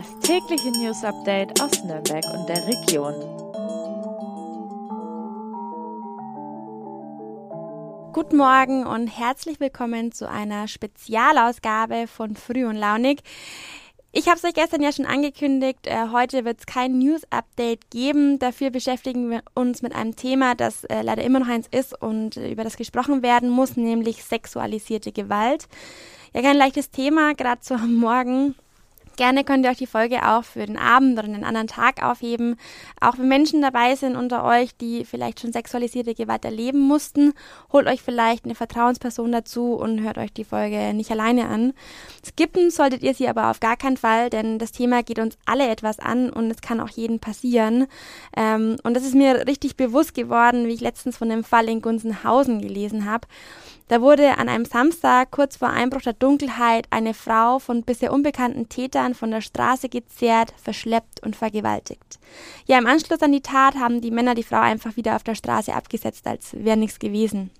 Das tägliche News Update aus Nürnberg und der Region. Guten Morgen und herzlich willkommen zu einer Spezialausgabe von Früh und Launig. Ich habe es euch gestern ja schon angekündigt, äh, heute wird es kein News-Update geben. Dafür beschäftigen wir uns mit einem Thema, das äh, leider immer noch eins ist und äh, über das gesprochen werden muss, nämlich sexualisierte Gewalt. Ja, kein leichtes Thema, gerade so am Morgen. Gerne könnt ihr euch die Folge auch für den Abend oder einen anderen Tag aufheben. Auch wenn Menschen dabei sind unter euch, die vielleicht schon sexualisierte Gewalt erleben mussten, holt euch vielleicht eine Vertrauensperson dazu und hört euch die Folge nicht alleine an. Skippen solltet ihr sie aber auf gar keinen Fall, denn das Thema geht uns alle etwas an und es kann auch jeden passieren. Ähm, und das ist mir richtig bewusst geworden, wie ich letztens von dem Fall in Gunzenhausen gelesen habe. Da wurde an einem Samstag kurz vor Einbruch der Dunkelheit eine Frau von bisher unbekannten Tätern von der Straße gezerrt, verschleppt und vergewaltigt. Ja, im Anschluss an die Tat haben die Männer die Frau einfach wieder auf der Straße abgesetzt, als wäre nichts gewesen.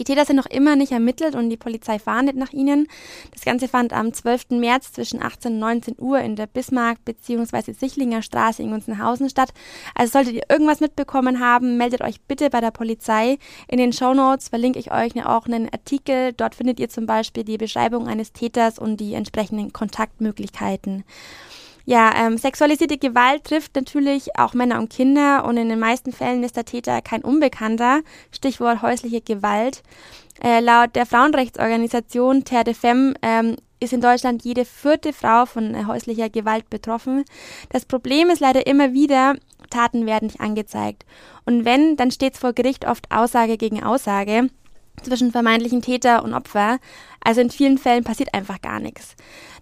Die Täter sind noch immer nicht ermittelt und die Polizei fahndet nach ihnen. Das Ganze fand am 12. März zwischen 18 und 19 Uhr in der Bismarck- bzw. Sichlinger Straße in Gunzenhausen statt. Also solltet ihr irgendwas mitbekommen haben, meldet euch bitte bei der Polizei. In den Show Notes verlinke ich euch auch einen Artikel. Dort findet ihr zum Beispiel die Beschreibung eines Täters und die entsprechenden Kontaktmöglichkeiten. Ja, ähm, sexualisierte Gewalt trifft natürlich auch Männer und Kinder und in den meisten Fällen ist der Täter kein Unbekannter. Stichwort häusliche Gewalt. Äh, laut der Frauenrechtsorganisation Terre de Femme ähm, ist in Deutschland jede vierte Frau von äh, häuslicher Gewalt betroffen. Das Problem ist leider immer wieder, Taten werden nicht angezeigt. Und wenn, dann steht es vor Gericht oft Aussage gegen Aussage zwischen vermeintlichen Täter und Opfer. Also in vielen Fällen passiert einfach gar nichts.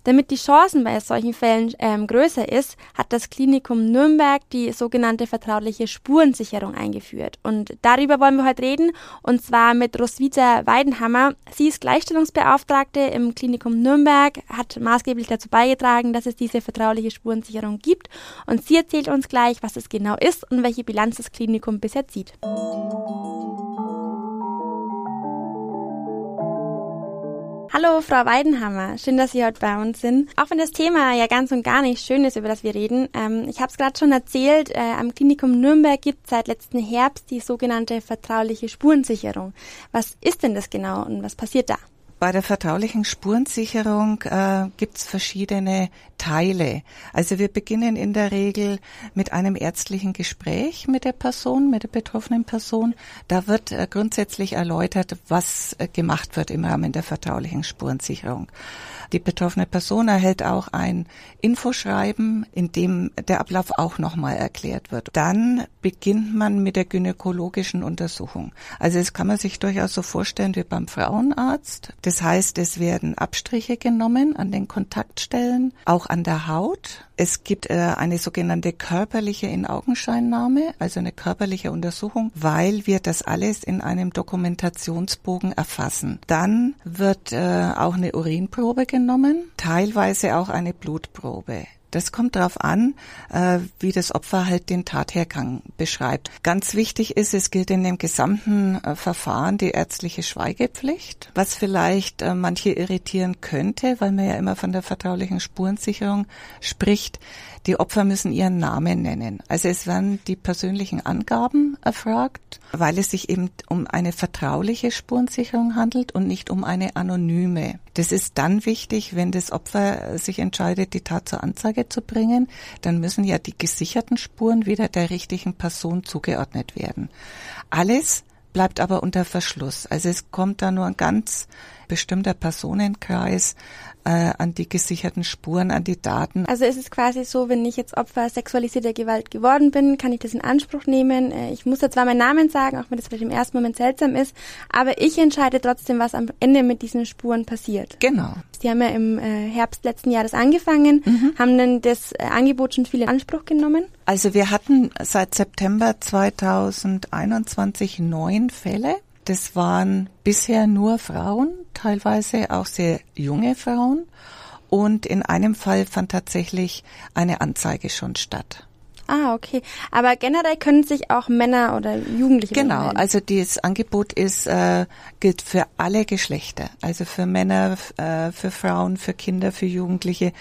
Damit die Chancen bei solchen Fällen ähm, größer ist, hat das Klinikum Nürnberg die sogenannte vertrauliche Spurensicherung eingeführt. Und darüber wollen wir heute reden, und zwar mit Roswitha Weidenhammer. Sie ist Gleichstellungsbeauftragte im Klinikum Nürnberg, hat maßgeblich dazu beigetragen, dass es diese vertrauliche Spurensicherung gibt. Und sie erzählt uns gleich, was es genau ist und welche Bilanz das Klinikum bisher zieht. Hallo, Frau Weidenhammer. Schön, dass Sie heute bei uns sind. Auch wenn das Thema ja ganz und gar nicht schön ist, über das wir reden. Ähm, ich habe es gerade schon erzählt, äh, am Klinikum Nürnberg gibt es seit letzten Herbst die sogenannte vertrauliche Spurensicherung. Was ist denn das genau und was passiert da? Bei der vertraulichen Spurensicherung äh, gibt es verschiedene Teile. Also wir beginnen in der Regel mit einem ärztlichen Gespräch mit der Person, mit der betroffenen Person. Da wird äh, grundsätzlich erläutert, was äh, gemacht wird im Rahmen der vertraulichen Spurensicherung. Die betroffene Person erhält auch ein Infoschreiben, in dem der Ablauf auch nochmal erklärt wird. Dann beginnt man mit der gynäkologischen Untersuchung. Also es kann man sich durchaus so vorstellen wie beim Frauenarzt. Das heißt, es werden Abstriche genommen an den Kontaktstellen, auch an der Haut. Es gibt äh, eine sogenannte körperliche Inaugenscheinnahme, also eine körperliche Untersuchung, weil wir das alles in einem Dokumentationsbogen erfassen. Dann wird äh, auch eine Urinprobe genommen, teilweise auch eine Blutprobe. Das kommt darauf an, äh, wie das Opfer halt den Tathergang beschreibt. Ganz wichtig ist, es gilt in dem gesamten äh, Verfahren die ärztliche Schweigepflicht, was vielleicht äh, manche irritieren könnte, weil man ja immer von der vertraulichen Spurensicherung spricht. Die Opfer müssen ihren Namen nennen. Also es werden die persönlichen Angaben erfragt, weil es sich eben um eine vertrauliche Spurensicherung handelt und nicht um eine anonyme. Das ist dann wichtig, wenn das Opfer sich entscheidet, die Tat zur Anzeige zu bringen, dann müssen ja die gesicherten Spuren wieder der richtigen Person zugeordnet werden. Alles bleibt aber unter Verschluss. Also es kommt da nur ein ganz bestimmter Personenkreis äh, an die gesicherten Spuren, an die Daten. Also ist es quasi so, wenn ich jetzt Opfer sexualisierter Gewalt geworden bin, kann ich das in Anspruch nehmen. Äh, ich muss da zwar meinen Namen sagen, auch wenn das vielleicht im ersten Moment seltsam ist, aber ich entscheide trotzdem, was am Ende mit diesen Spuren passiert. Genau. Sie haben ja im äh, Herbst letzten Jahres angefangen. Mhm. Haben denn das äh, Angebot schon viele in Anspruch genommen? Also wir hatten seit September 2021 neun Fälle das waren bisher nur Frauen, teilweise auch sehr junge Frauen. Und in einem Fall fand tatsächlich eine Anzeige schon statt. Ah, okay. Aber generell können sich auch Männer oder Jugendliche Genau, melden. also dieses Angebot ist äh, gilt für alle Geschlechter, also für Männer, äh, für Frauen, für Kinder, für Jugendliche,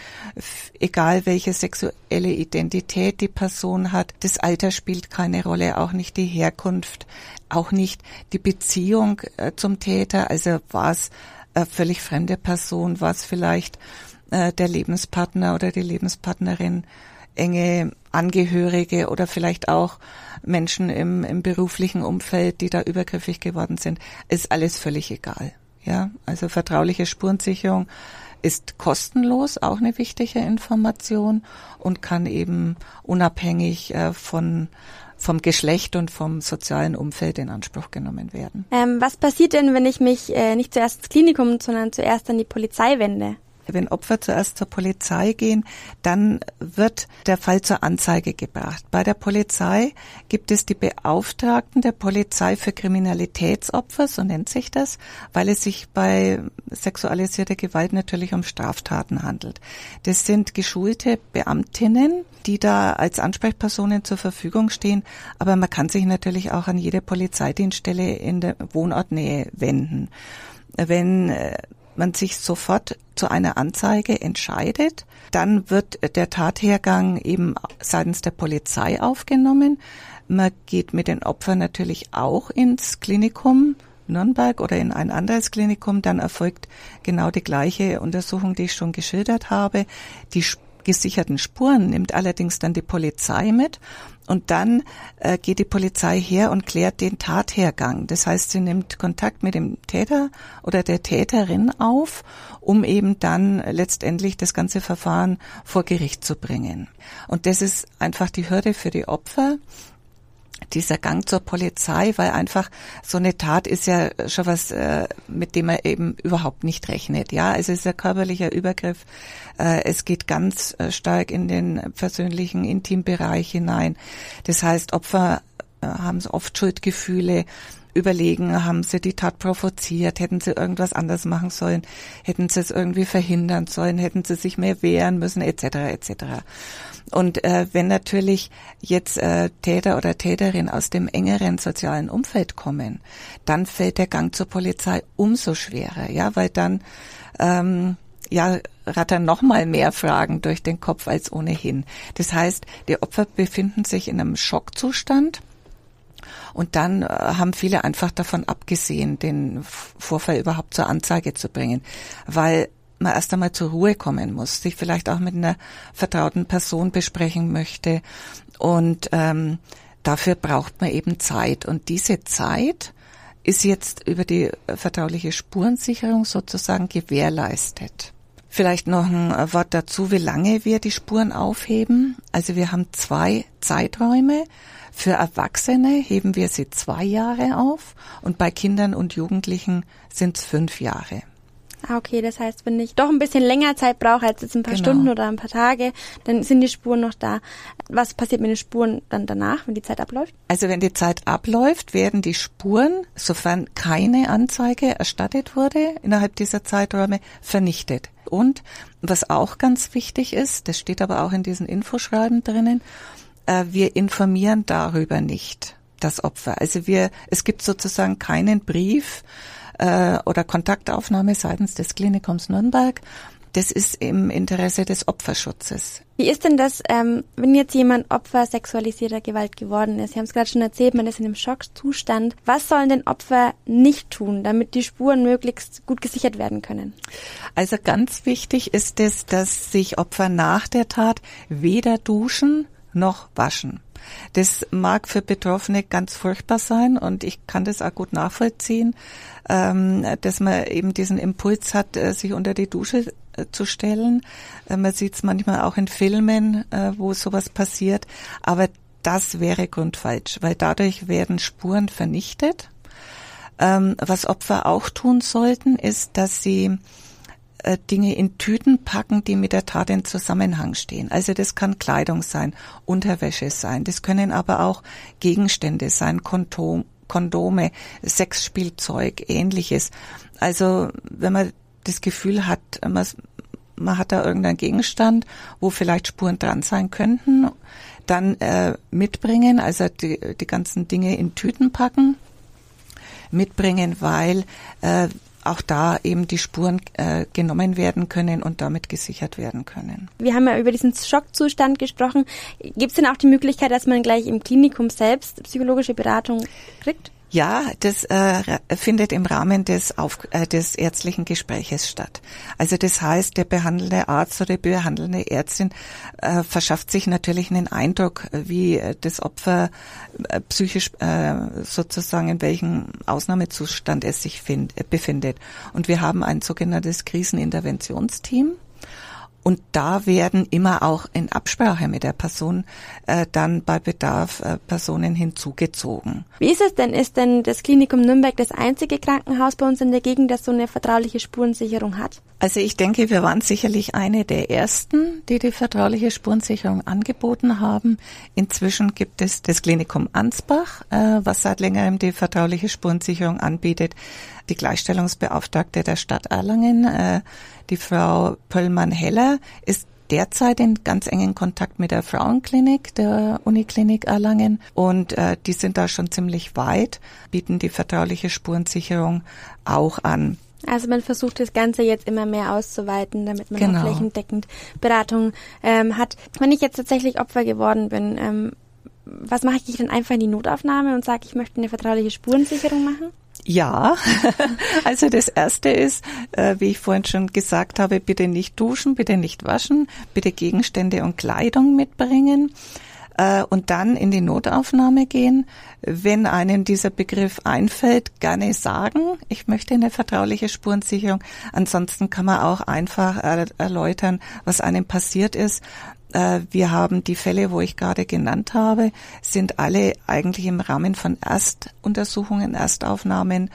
egal welche sexuelle Identität die Person hat. Das Alter spielt keine Rolle, auch nicht die Herkunft, auch nicht die Beziehung äh, zum Täter. Also war es äh, völlig fremde Person, war es vielleicht äh, der Lebenspartner oder die Lebenspartnerin enge Angehörige oder vielleicht auch Menschen im, im beruflichen Umfeld, die da übergriffig geworden sind, ist alles völlig egal. Ja, also vertrauliche Spurensicherung ist kostenlos, auch eine wichtige Information und kann eben unabhängig äh, von vom Geschlecht und vom sozialen Umfeld in Anspruch genommen werden. Ähm, was passiert denn, wenn ich mich äh, nicht zuerst ins Klinikum, sondern zuerst an die Polizei wende? Wenn Opfer zuerst zur Polizei gehen, dann wird der Fall zur Anzeige gebracht. Bei der Polizei gibt es die Beauftragten der Polizei für Kriminalitätsopfer, so nennt sich das, weil es sich bei sexualisierter Gewalt natürlich um Straftaten handelt. Das sind geschulte Beamtinnen, die da als Ansprechpersonen zur Verfügung stehen, aber man kann sich natürlich auch an jede Polizeidienststelle in der Wohnortnähe wenden. Wenn äh, man sich sofort zu einer Anzeige entscheidet, dann wird der Tathergang eben seitens der Polizei aufgenommen. Man geht mit den Opfern natürlich auch ins Klinikum Nürnberg oder in ein anderes Klinikum. Dann erfolgt genau die gleiche Untersuchung, die ich schon geschildert habe. Die gesicherten Spuren nimmt allerdings dann die Polizei mit und dann äh, geht die Polizei her und klärt den Tathergang. Das heißt, sie nimmt Kontakt mit dem Täter oder der Täterin auf, um eben dann letztendlich das ganze Verfahren vor Gericht zu bringen. Und das ist einfach die Hürde für die Opfer, dieser Gang zur Polizei, weil einfach so eine Tat ist ja schon was, äh, mit dem man eben überhaupt nicht rechnet. Ja, also es ist ein körperlicher Übergriff. Äh, es geht ganz äh, stark in den persönlichen Intimbereich hinein. Das heißt, Opfer haben oft Schuldgefühle überlegen, haben sie die Tat provoziert, hätten sie irgendwas anders machen sollen, hätten sie es irgendwie verhindern sollen, hätten sie sich mehr wehren müssen, etc. etc. Und äh, wenn natürlich jetzt äh, Täter oder Täterin aus dem engeren sozialen Umfeld kommen, dann fällt der Gang zur Polizei umso schwerer, ja, weil dann ähm, ja rattern noch mal mehr Fragen durch den Kopf als ohnehin. Das heißt, die Opfer befinden sich in einem Schockzustand. Und dann äh, haben viele einfach davon abgesehen, den Vorfall überhaupt zur Anzeige zu bringen, weil man erst einmal zur Ruhe kommen muss, sich vielleicht auch mit einer vertrauten Person besprechen möchte. Und ähm, dafür braucht man eben Zeit. Und diese Zeit ist jetzt über die vertrauliche Spurensicherung sozusagen gewährleistet. Vielleicht noch ein Wort dazu, wie lange wir die Spuren aufheben. Also wir haben zwei Zeiträume. Für Erwachsene heben wir sie zwei Jahre auf und bei Kindern und Jugendlichen sind es fünf Jahre. Ah, okay, das heißt, wenn ich doch ein bisschen länger Zeit brauche als jetzt ein paar genau. Stunden oder ein paar Tage, dann sind die Spuren noch da. Was passiert mit den Spuren dann danach, wenn die Zeit abläuft? Also wenn die Zeit abläuft, werden die Spuren, sofern keine Anzeige erstattet wurde, innerhalb dieser Zeiträume vernichtet. Und was auch ganz wichtig ist, das steht aber auch in diesen Infoschreiben drinnen, äh, wir informieren darüber nicht das Opfer. Also wir, es gibt sozusagen keinen Brief, äh, oder Kontaktaufnahme seitens des Klinikums Nürnberg. Das ist im Interesse des Opferschutzes. Wie ist denn das, ähm, wenn jetzt jemand Opfer sexualisierter Gewalt geworden ist? Sie haben es gerade schon erzählt, man ist in einem Schockzustand. Was sollen denn Opfer nicht tun, damit die Spuren möglichst gut gesichert werden können? Also ganz wichtig ist es, dass sich Opfer nach der Tat weder duschen noch waschen. Das mag für Betroffene ganz furchtbar sein und ich kann das auch gut nachvollziehen, ähm, dass man eben diesen Impuls hat, äh, sich unter die Dusche äh, zu stellen. Äh, man sieht es manchmal auch in Filmen, wo sowas passiert, aber das wäre grundfalsch, weil dadurch werden Spuren vernichtet. Ähm, was Opfer auch tun sollten, ist, dass sie äh, Dinge in Tüten packen, die mit der Tat in Zusammenhang stehen. Also das kann Kleidung sein, Unterwäsche sein, das können aber auch Gegenstände sein, Kondom, Kondome, Sexspielzeug, ähnliches. Also wenn man das Gefühl hat, man, man hat da irgendeinen Gegenstand, wo vielleicht Spuren dran sein könnten, dann äh, mitbringen, also die, die ganzen Dinge in Tüten packen, mitbringen, weil äh, auch da eben die Spuren äh, genommen werden können und damit gesichert werden können. Wir haben ja über diesen Schockzustand gesprochen. Gibt es denn auch die Möglichkeit, dass man gleich im Klinikum selbst psychologische Beratung kriegt? Ja, das äh, findet im Rahmen des, Auf, äh, des ärztlichen Gespräches statt. Also das heißt, der behandelnde Arzt oder die behandelnde Ärztin äh, verschafft sich natürlich einen Eindruck, wie äh, das Opfer äh, psychisch äh, sozusagen in welchem Ausnahmezustand es sich find, befindet. Und wir haben ein sogenanntes Kriseninterventionsteam und da werden immer auch in Absprache mit der Person äh, dann bei Bedarf äh, Personen hinzugezogen. Wie ist es denn? Ist denn das Klinikum Nürnberg das einzige Krankenhaus bei uns in der Gegend, das so eine vertrauliche Spurensicherung hat? Also ich denke, wir waren sicherlich eine der ersten, die die vertrauliche Spurensicherung angeboten haben. Inzwischen gibt es das Klinikum Ansbach, äh, was seit längerem die vertrauliche Spurensicherung anbietet. Die Gleichstellungsbeauftragte der Stadt Erlangen, äh, die Frau Pöllmann-Heller ist derzeit in ganz engen Kontakt mit der Frauenklinik, der Uniklinik Erlangen. Und äh, die sind da schon ziemlich weit, bieten die vertrauliche Spurensicherung auch an. Also man versucht das Ganze jetzt immer mehr auszuweiten, damit man genau. auch flächendeckend Beratung ähm, hat. Wenn ich jetzt tatsächlich Opfer geworden bin, ähm, was mache ich denn einfach in die Notaufnahme und sage, ich möchte eine vertrauliche Spurensicherung machen? Ja, also das erste ist, äh, wie ich vorhin schon gesagt habe, bitte nicht duschen, bitte nicht waschen, bitte Gegenstände und Kleidung mitbringen äh, und dann in die Notaufnahme gehen. Wenn einem dieser Begriff einfällt, gerne sagen, ich möchte eine vertrauliche Spurensicherung. Ansonsten kann man auch einfach erläutern, was einem passiert ist äh, wir haben die Fälle, wo ich gerade genannt habe, sind alle eigentlich im Rahmen von Erstuntersuchungen, Erstaufnahmen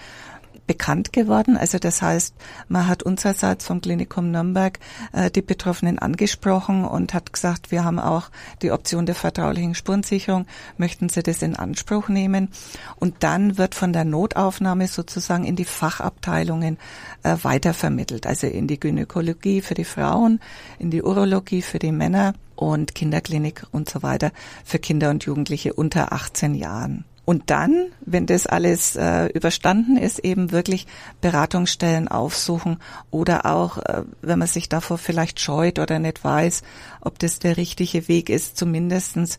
bekannt geworden. Also das heißt, man hat unsererseits vom Klinikum Nürnberg äh, die Betroffenen angesprochen und hat gesagt, wir haben auch die Option der vertraulichen Spurensicherung. Möchten Sie das in Anspruch nehmen? Und dann wird von der Notaufnahme sozusagen in die Fachabteilungen äh, weitervermittelt. Also in die Gynäkologie für die Frauen, in die Urologie für die Männer und Kinderklinik und so weiter für Kinder und Jugendliche unter 18 Jahren. Und dann, wenn das alles äh, überstanden ist, eben wirklich Beratungsstellen aufsuchen oder auch, äh, wenn man sich davor vielleicht scheut oder nicht weiß, ob das der richtige Weg ist, zumindestens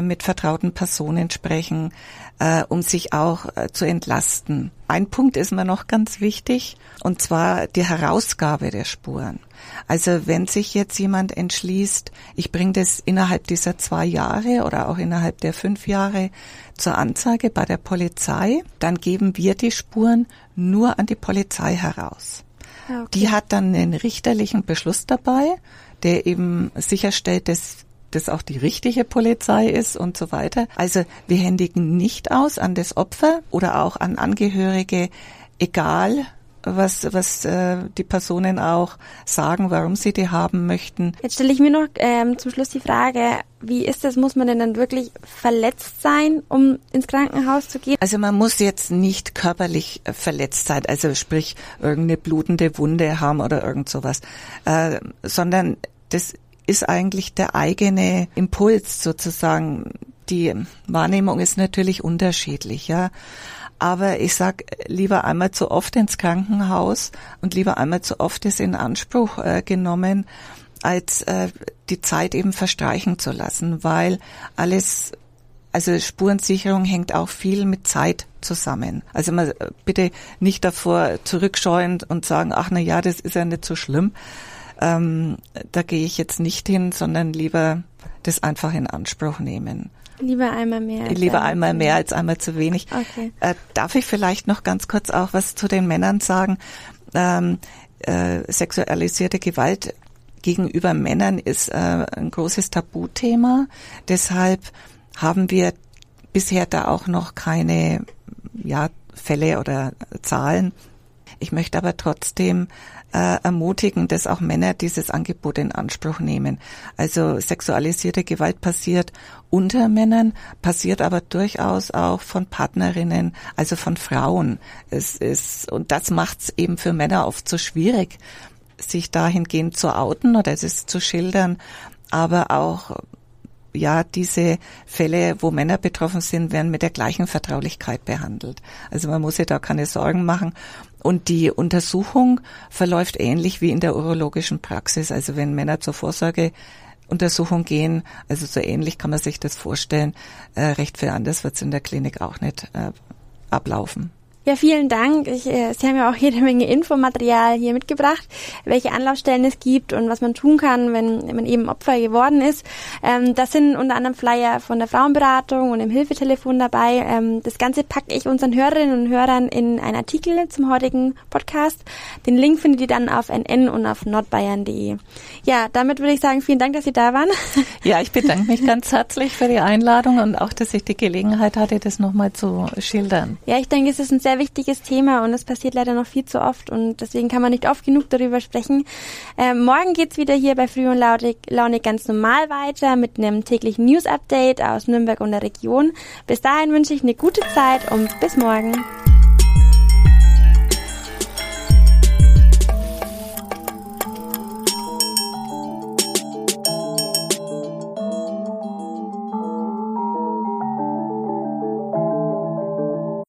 mit vertrauten Personen sprechen, äh, um sich auch äh, zu entlasten. Ein Punkt ist mir noch ganz wichtig, und zwar die Herausgabe der Spuren. Also wenn sich jetzt jemand entschließt, ich bringe das innerhalb dieser zwei Jahre oder auch innerhalb der fünf Jahre zur Anzeige bei der Polizei, dann geben wir die Spuren nur an die Polizei heraus. Ah, okay. Die hat dann einen richterlichen Beschluss dabei, der eben sicherstellt, dass das auch die richtige Polizei ist und so weiter. Also wir händigen nicht aus an das Opfer oder auch an Angehörige, egal was, was äh, die Personen auch sagen, warum sie die haben möchten. Jetzt stelle ich mir noch ähm, zum Schluss die Frage, wie ist das? Muss man denn dann wirklich verletzt sein, um ins Krankenhaus zu gehen? Also man muss jetzt nicht körperlich äh, verletzt sein, also sprich irgendeine blutende Wunde haben oder irgend sowas, äh, sondern das ist eigentlich der eigene Impuls sozusagen. Die Wahrnehmung ist natürlich unterschiedlich, ja. Aber ich sag lieber einmal zu oft ins Krankenhaus und lieber einmal zu oft ist in Anspruch äh, genommen, als äh, die Zeit eben verstreichen zu lassen, weil alles also Spurensicherung hängt auch viel mit Zeit zusammen. Also man äh, bitte nicht davor zurückscheuen und sagen, ach na ja, das ist ja nicht so schlimm. Ähm, da gehe ich jetzt nicht hin, sondern lieber das einfach in Anspruch nehmen. Lieber einmal mehr. Lieber einmal mehr als einmal zu wenig. Okay. Äh, darf ich vielleicht noch ganz kurz auch was zu den Männern sagen? Ähm, äh, sexualisierte Gewalt gegenüber Männern ist äh, ein großes Tabuthema. Deshalb haben wir bisher da auch noch keine ja, Fälle oder Zahlen. Ich möchte aber trotzdem äh, ermutigen, dass auch Männer dieses Angebot in Anspruch nehmen. Also sexualisierte Gewalt passiert unter Männern, passiert aber durchaus auch von Partnerinnen, also von Frauen. Es ist, und das macht es eben für Männer oft so schwierig, sich dahingehend zu outen oder es zu schildern, aber auch ja, diese Fälle, wo Männer betroffen sind, werden mit der gleichen Vertraulichkeit behandelt. Also man muss sich da keine Sorgen machen. Und die Untersuchung verläuft ähnlich wie in der urologischen Praxis. Also wenn Männer zur Vorsorge Untersuchung gehen. Also so ähnlich kann man sich das vorstellen. Äh, recht viel anders wird es in der Klinik auch nicht äh, ablaufen. Ja, vielen Dank. Ich, äh, Sie haben ja auch jede Menge Infomaterial hier mitgebracht, welche Anlaufstellen es gibt und was man tun kann, wenn man eben Opfer geworden ist. Ähm, das sind unter anderem Flyer von der Frauenberatung und im Hilfetelefon dabei. Ähm, das Ganze packe ich unseren Hörerinnen und Hörern in einen Artikel zum heutigen Podcast. Den Link findet ihr dann auf nn und auf nordbayern.de. Ja, damit würde ich sagen, vielen Dank, dass Sie da waren. Ja, ich bedanke mich ganz herzlich für die Einladung und auch, dass ich die Gelegenheit hatte, das nochmal zu schildern. Ja, ich denke, es ist ein sehr wichtiges Thema und es passiert leider noch viel zu oft und deswegen kann man nicht oft genug darüber sprechen. Ähm, morgen geht's wieder hier bei Früh und Launig, Launig ganz normal weiter mit einem täglichen News-Update aus Nürnberg und der Region. Bis dahin wünsche ich eine gute Zeit und bis morgen.